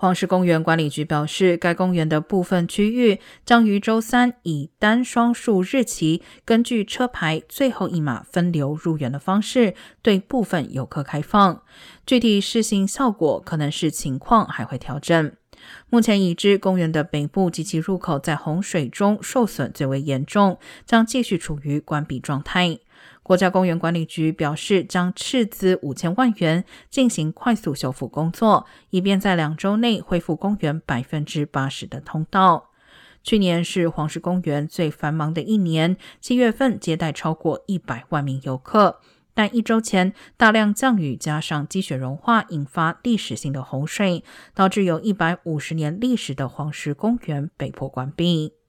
黄石公园管理局表示，该公园的部分区域将于周三以单双数日期，根据车牌最后一码分流入园的方式，对部分游客开放。具体试行效果可能是情况还会调整。目前已知公园的北部及其入口在洪水中受损最为严重，将继续处于关闭状态。国家公园管理局表示，将斥资五千万元进行快速修复工作，以便在两周内恢复公园百分之八十的通道。去年是黄石公园最繁忙的一年，七月份接待超过一百万名游客。但一周前，大量降雨加上积雪融化，引发历史性的洪水，导致有一百五十年历史的黄石公园被迫关闭。